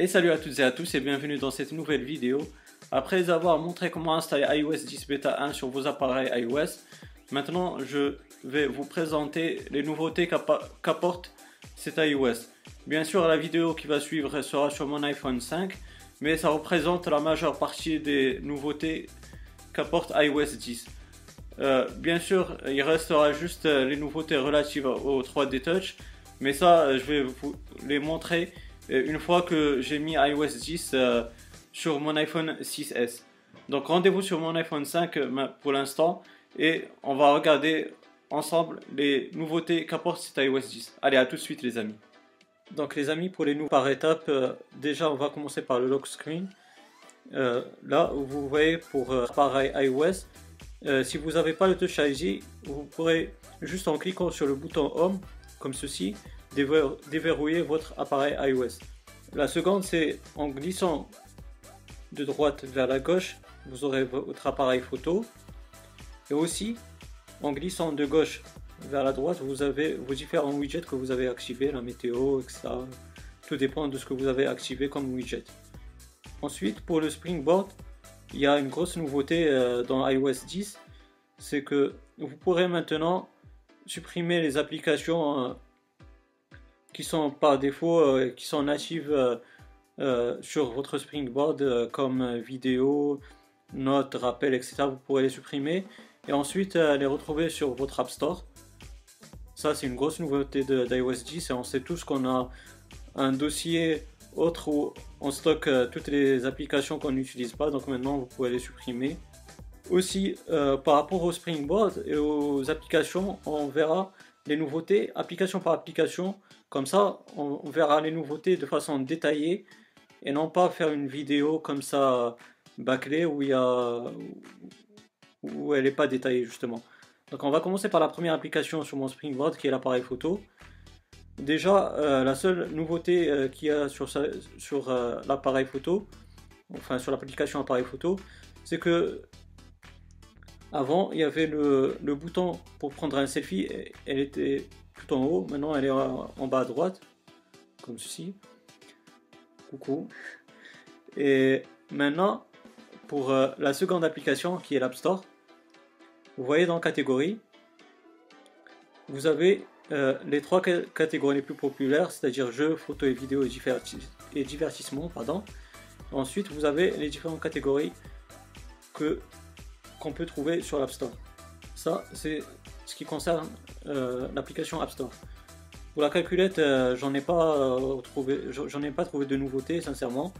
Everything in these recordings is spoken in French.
Et salut à toutes et à tous et bienvenue dans cette nouvelle vidéo. Après avoir montré comment installer iOS 10 Beta 1 sur vos appareils iOS, maintenant je vais vous présenter les nouveautés qu'apporte cet iOS. Bien sûr la vidéo qui va suivre sera sur mon iPhone 5, mais ça représente la majeure partie des nouveautés qu'apporte iOS 10. Euh, bien sûr, il restera juste les nouveautés relatives au 3D Touch, mais ça, je vais vous les montrer une fois que j'ai mis iOS 10 euh, sur mon iPhone 6S. Donc rendez-vous sur mon iPhone 5 euh, pour l'instant et on va regarder ensemble les nouveautés qu'apporte cet iOS 10. Allez, à tout de suite les amis. Donc les amis, pour les nouveaux par étapes, euh, déjà on va commencer par le lock screen. là, vous voyez pour appareil iOS, si vous n'avez pas le Touch ID, vous pourrez juste en cliquant sur le bouton Home, comme ceci, déverrouiller votre appareil iOS. La seconde, c'est en glissant de droite vers la gauche, vous aurez votre appareil photo. Et aussi, en glissant de gauche vers la droite, vous avez vos différents widgets que vous avez activés, la météo, etc. Tout dépend de ce que vous avez activé comme widget. Ensuite, pour le Springboard, il y a une grosse nouveauté euh, dans iOS 10, c'est que vous pourrez maintenant supprimer les applications euh, qui sont par défaut, euh, qui sont natives euh, euh, sur votre Springboard comme vidéo, notes, rappels, etc. Vous pourrez les supprimer et ensuite les retrouver sur votre App Store. Ça, c'est une grosse nouveauté d'iOS 10 et on sait tous qu'on a un dossier autre où on stocke toutes les applications qu'on n'utilise pas. Donc maintenant, vous pouvez les supprimer. Aussi, par rapport au Springboard et aux applications, on verra les nouveautés application par application comme ça, on, verra les nouveautés de façon détaillée et non pas faire une vidéo comme ça bâclée où, il où elle n'est pas détaillée justement. Donc on va commencer par la première application sur mon Springboard qui est l'appareil photo. Déjà, euh, la seule nouveauté euh, qu'il y a sur, sur euh, l'appareil photo, enfin sur l'application appareil photo, c'est que avant il y avait le, le, bouton pour prendre un selfie, elle était tout en haut. Maintenant, elle est en bas à droite, comme ceci. Coucou. Et maintenant, pour euh, la seconde application qui est l'App Store, vous voyez dans catégorie, vous avez euh, les trois catégories les plus populaires, c'est-à-dire jeux, photos et vidéos et, divertissement. Pardon. Ensuite, vous avez les différentes catégories que qu'on peut trouver sur l'App Store. Ça, c'est ce qui concerne euh, l'application App Store. Pour la calculette, euh, j'en ai pas euh, trouvé, j'en ai pas trouvé de nouveautés, sincèrement.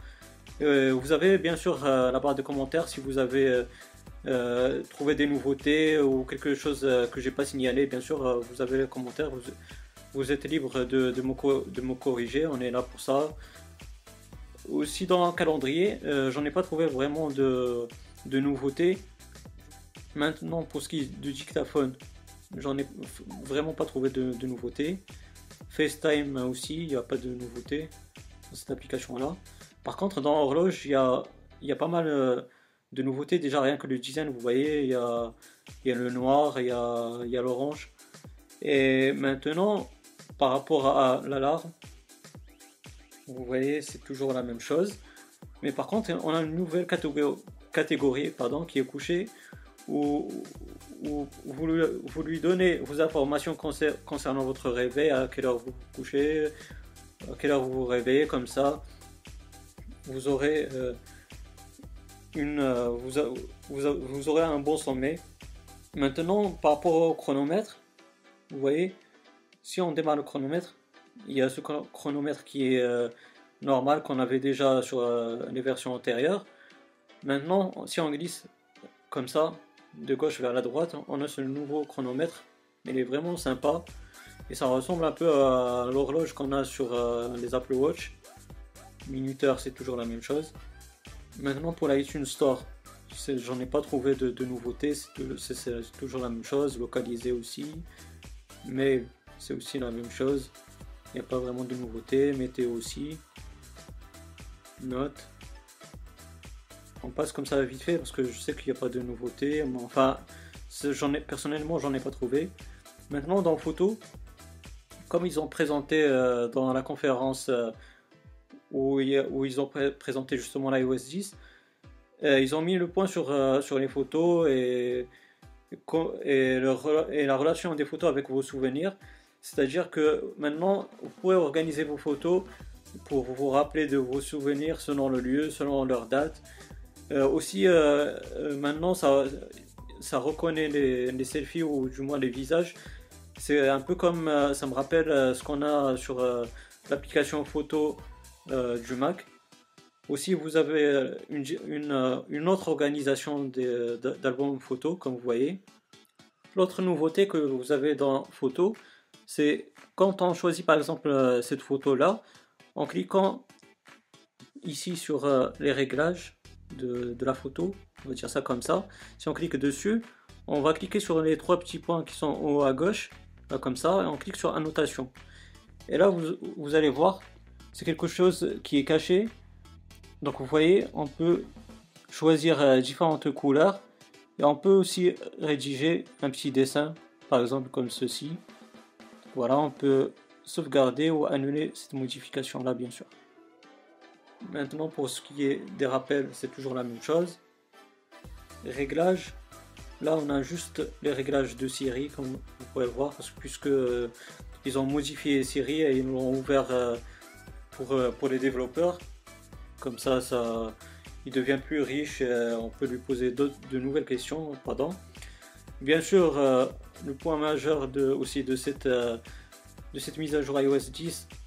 vous avez bien sûr la barre de commentaires si vous avez trouvé des nouveautés ou quelque chose que j'ai pas signalé. Bien sûr, vous avez les commentaires, vous, êtes libre de, me, corriger, on est là pour ça. Aussi dans le calendrier, j'en ai pas trouvé vraiment de nouveautés. Maintenant, pour ce qui est du dictaphone, J'en ai vraiment pas trouvé de, nouveautés. FaceTime aussi, il n'y a pas de nouveauté dans cette application-là. Par contre, dans Horloge, il y a, y a pas mal euh, de nouveautés. Déjà, rien que le design, vous voyez, il y a, y a le noir, il y a, y a l'orange. Et maintenant, par rapport à l'alarme, vous voyez, c'est toujours la même chose. Mais par contre, on a une nouvelle catégorie, catégorie pardon, qui est couchée où, vous, lui donnez vos informations concernant votre réveil, à quelle heure vous couchez, à quelle heure vous vous réveillez, comme ça, vous aurez, euh, une, euh, vous, vous, aurez un bon sommet. Maintenant, par rapport au chronomètre, vous voyez, si on démarre le chronomètre, il y a ce chronomètre qui est euh, normal qu'on avait déjà sur les versions antérieures. Maintenant, si on glisse comme ça, de gauche vers la droite, on a ce nouveau chronomètre. Il est vraiment sympa. Et ça ressemble un peu à l'horloge qu'on a sur euh, les Apple Watch. Minuteur, c'est toujours la même chose. Maintenant pour l'iTunes Store, j'en ai pas trouvé de, nouveautés, c'est toujours la même chose, localisé aussi, mais c'est aussi la même chose, il n'y a pas vraiment de nouveautés, météo aussi, notes, on passe comme ça vite fait parce que je sais qu'il n'y a pas de nouveauté. enfin, j'en ai, personnellement, j'en ai pas trouvé. Maintenant, dans photo, comme ils ont présenté euh, dans la conférence euh, où, ils ont présenté justement l'iOS 10. ils ont mis le point sur, les photos et la relation des photos avec vos souvenirs. C'est-à-dire que maintenant, vous pouvez organiser vos photos pour vous rappeler de vos souvenirs selon le lieu, selon leur date. Euh, aussi, euh, euh, maintenant, ça, ça reconnaît les, selfies ou du moins les visages. C'est un peu comme, ça me rappelle ce qu'on a sur l'application photo du Mac. Aussi, vous avez une, une, une autre organisation d'albums photos, comme vous voyez. L'autre nouveauté que vous avez dans Photo, c'est quand on choisit par exemple cette photo-là, en cliquant ici sur les réglages de, la photo, on va dire ça comme ça, si on clique dessus, on va cliquer sur les trois petits points qui sont en haut à gauche, comme ça, et on clique sur annotation. Et là, vous, allez voir, c'est quelque chose qui est caché. Donc vous voyez, on peut choisir euh, différentes couleurs et on peut aussi rédiger un petit dessin, par exemple comme ceci. Voilà, on peut sauvegarder ou annuler cette modification là bien sûr. Maintenant pour ce qui est des rappels c'est toujours la même chose. Réglages, là on a juste les réglages de Siri comme vous pouvez le voir puisque euh, ils ont modifié Siri et ils l'ont ouvert euh, pour, euh, pour les développeurs. Comme ça, ça il devient plus riche et on peut lui poser de nouvelles questions. Pardon. Bien sûr, le point majeur aussi de cette de cette mise à jour iOS 10, c'est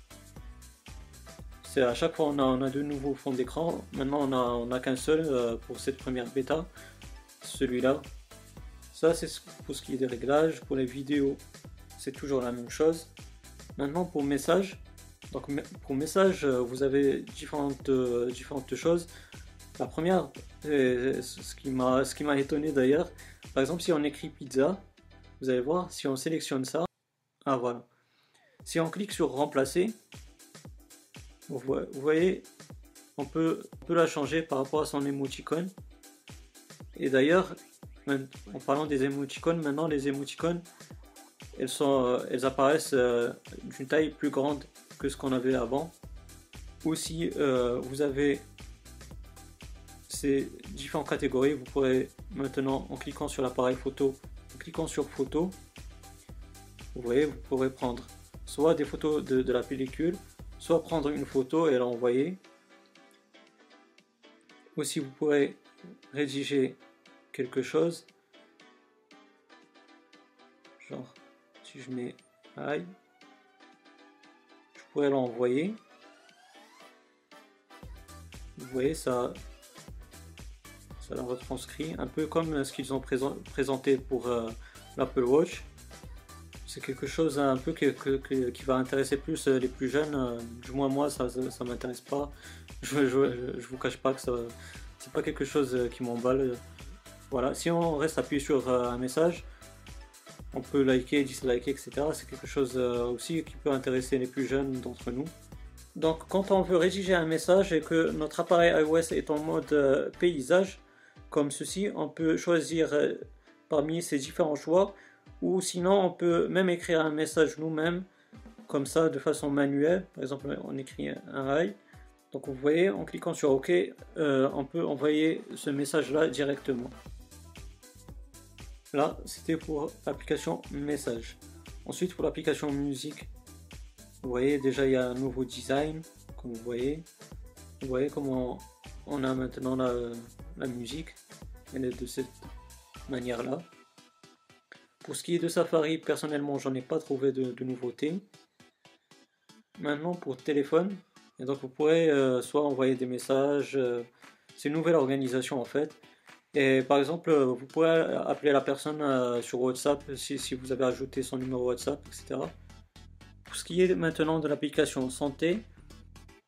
à chaque fois on a, on a de nouveaux fonds d'écran. Maintenant on a, a qu'un seul euh, pour cette première bêta, celui-là. Ça c'est pour ce qui est des réglages. Pour les vidéos, c'est toujours la même chose. Maintenant pour message, donc pour message, euh, vous avez différentes, euh, différentes choses. La première, ce qui m'a ce qui m'a étonné d'ailleurs. Par exemple, si on écrit pizza, vous allez voir, si on sélectionne ça, ah voilà. Si on clique sur remplacer, vous voyez, on peut, la changer par rapport à son émoticône. Et d'ailleurs, en parlant des émoticônes, maintenant les émoticônes, elles, sont, euh, apparaissent euh, d'une taille plus grande que ce qu'on avait avant. Aussi, euh, vous avez ces différentes catégories. Vous pourrez maintenant, en cliquant sur l'appareil photo, en cliquant sur photo, vous voyez, vous pourrez prendre soit des photos de, la pellicule, soit prendre une photo et l'envoyer. Aussi, vous pourrez rédiger quelque chose. Genre, si je mets aïe, je pourrais l'envoyer. Vous voyez, ça, ça la retranscrit un peu comme ce qu'ils ont présenté pour euh, l'Apple Watch c'est quelque chose un peu qui, va intéresser plus euh, les plus jeunes. Euh, du moins moi, ça, ça, m'intéresse pas. Je, je, vous cache pas que ça, c'est pas quelque chose euh, qui m'emballe. Voilà. Si on reste appuyé sur un message, on peut liker, disliker, etc. C'est quelque chose aussi qui peut intéresser les plus jeunes d'entre nous. Donc quand on veut rédiger un message et que notre appareil iOS est en mode paysage, comme ceci, on peut choisir parmi ces différents choix ou sinon, on peut même écrire un message nous-mêmes, comme ça, de façon manuelle. Par exemple, on écrit un rail. Donc vous voyez, en cliquant sur OK, euh, on peut envoyer ce message-là directement. Là, c'était pour l'application message. Ensuite, pour l'application musique, vous voyez déjà il y a un nouveau design, comme vous voyez. Vous voyez comment on a maintenant la, la musique. Elle est de cette manière-là. Pour ce qui est de Safari, personnellement, j'en ai pas trouvé de, nouveautés. Maintenant, pour téléphone, et donc vous pourrez euh, soit envoyer des messages, euh, c'est une nouvelle organisation en fait. Et par exemple, euh, vous pourrez appeler la personne sur WhatsApp si, si, vous avez ajouté son numéro WhatsApp, etc. Pour ce qui est maintenant de l'application santé,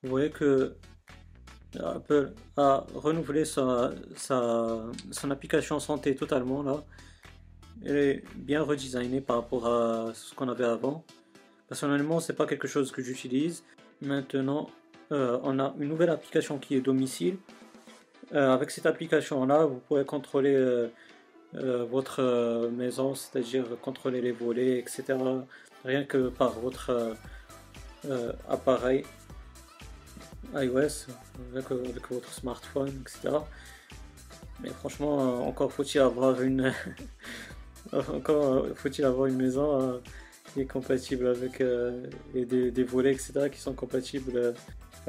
vous voyez que Apple a renouvelé sa, son application santé totalement là. Elle est bien redesignée par rapport à ce qu'on avait avant. Personnellement, c'est pas quelque chose que j'utilise. Maintenant, euh, on a une nouvelle application qui est domicile. Euh, avec cette application-là, vous pourrez contrôler euh, votre maison, c'est-à-dire contrôler les volets, etc. Rien que par votre appareil. iOS avec votre smartphone, etc. Mais franchement, encore faut-il avoir une encore faut-il avoir une maison qui est compatible avec et des, volets, etc. qui sont compatibles.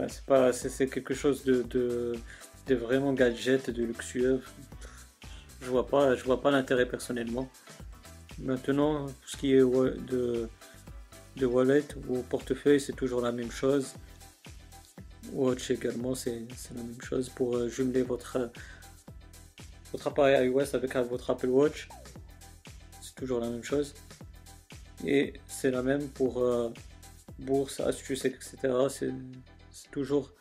c'est pas c'est quelque chose de, vraiment gadget, de luxueux. Je vois pas je vois pas l'intérêt personnellement. Maintenant, ce qui est de, de wallet ou portefeuille, c'est toujours la même chose. Watch également, c'est la même chose pour euh, jumeler votre, votre appareil iOS avec votre Apple Watch. Toujours la même chose. Et c'est la même pour euh, bourse, astuces, etc. C'est toujours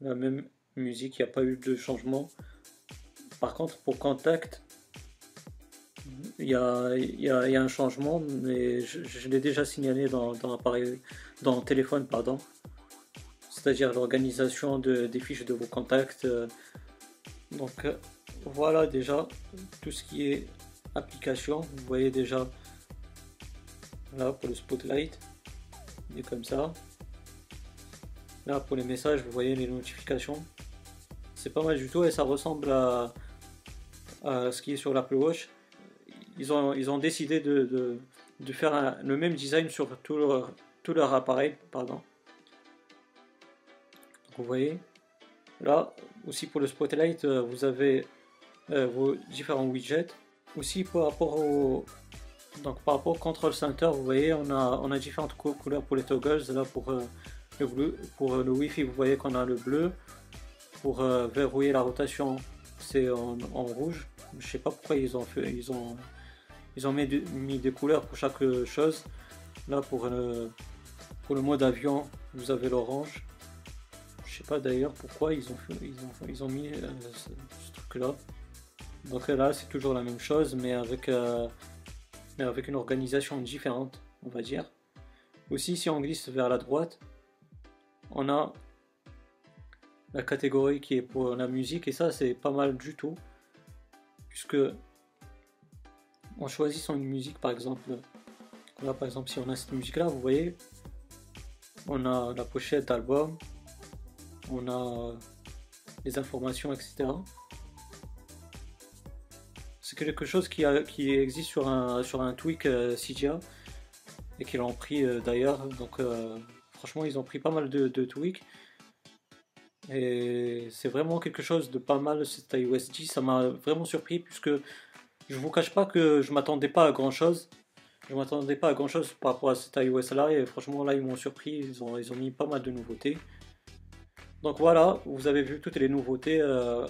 la même musique, il n'y a pas eu de changement. Par contre, pour Contact, il y a, un changement, mais je, l'ai déjà signalé dans, dans l'appareil, dans téléphone, pardon. C'est-à-dire l'organisation de, des fiches de vos contacts. Donc voilà déjà tout ce qui est application. Vous voyez déjà là pour le spotlight, il comme ça. Là pour les messages, vous voyez les notifications. C'est pas mal du tout et ça ressemble à, ce qui est sur l'Apple Watch ils ont, ils ont décidé de, faire le même design sur tout leur, tout leur appareil. Pardon. vous voyez, là aussi pour le Spotlight, euh, vous avez euh, vos différents widgets. Aussi par rapport au, donc par rapport au Control Center, vous voyez, on a, on a différentes couleurs pour les toggles. Là pour euh, le bleu, pour le Wi-Fi, vous voyez qu'on a le bleu. Pour verrouiller la rotation, c'est en, rouge. Je sais pas pourquoi ils ont fait, ils ont ils ont mis, mis, des couleurs pour chaque chose. Là, pour le, pour le mode avion, vous avez l'orange. Je sais pas d'ailleurs pourquoi ils ont, ils ont, ils ont mis euh, ce, truc-là. Donc là, c'est toujours la même chose, mais avec, euh, avec une organisation différente, on va dire. Aussi, si on glisse vers la droite, on a la catégorie qui est pour la musique, et ça, c'est pas mal du tout, puisque en choisissant une musique par exemple, là par exemple si on a cette musique là, vous voyez, on a la pochette d'album, on a les informations, etc. Quelque chose qui, existe sur un, sur un tweak euh, CGA et qu'ils l'ont pris euh, d'ailleurs. Donc euh, franchement ils ont pris pas mal de, tweaks. Et c'est vraiment quelque chose de pas mal cet iOS 10. Ça m'a vraiment surpris puisque je vous cache pas que je m'attendais pas à grand chose. Je m'attendais pas à grand chose par rapport à cet iOS là et franchement là ils m'ont surpris, ils ont, ils ont mis pas mal de nouveautés. Donc voilà, vous avez vu toutes les nouveautés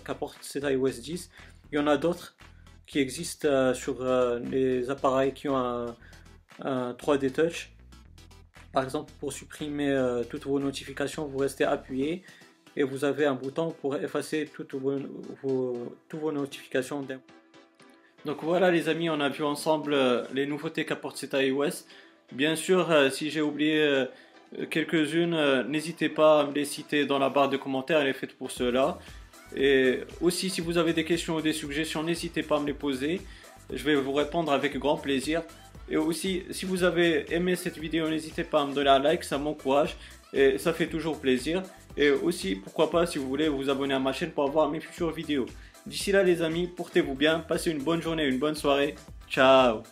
qu'apporte cet iOS 10. Il y en a d'autres qui existent euh, sur euh, les appareils qui ont un, 3D Touch. Par exemple, pour supprimer toutes vos notifications, vous restez appuyé et vous avez un bouton pour effacer toutes vos, toutes vos notifications donc voilà les amis, on a vu ensemble euh, les nouveautés qu'apporte cet iOS. Bien sûr, euh, si j'ai oublié euh, quelques-unes, n'hésitez pas à me les citer dans la barre de commentaires, elle est faite pour cela. Et aussi, si vous avez des questions ou des suggestions, n'hésitez pas à me les poser. Je vais vous répondre avec grand plaisir. Et aussi, si vous avez aimé cette vidéo, n'hésitez pas à me donner un like, ça m'encourage et ça fait toujours plaisir. Et aussi, pourquoi pas, si vous voulez, vous abonner à ma chaîne pour avoir mes futures vidéos. D'ici là les amis, portez-vous bien, passez une bonne journée, une bonne soirée. Ciao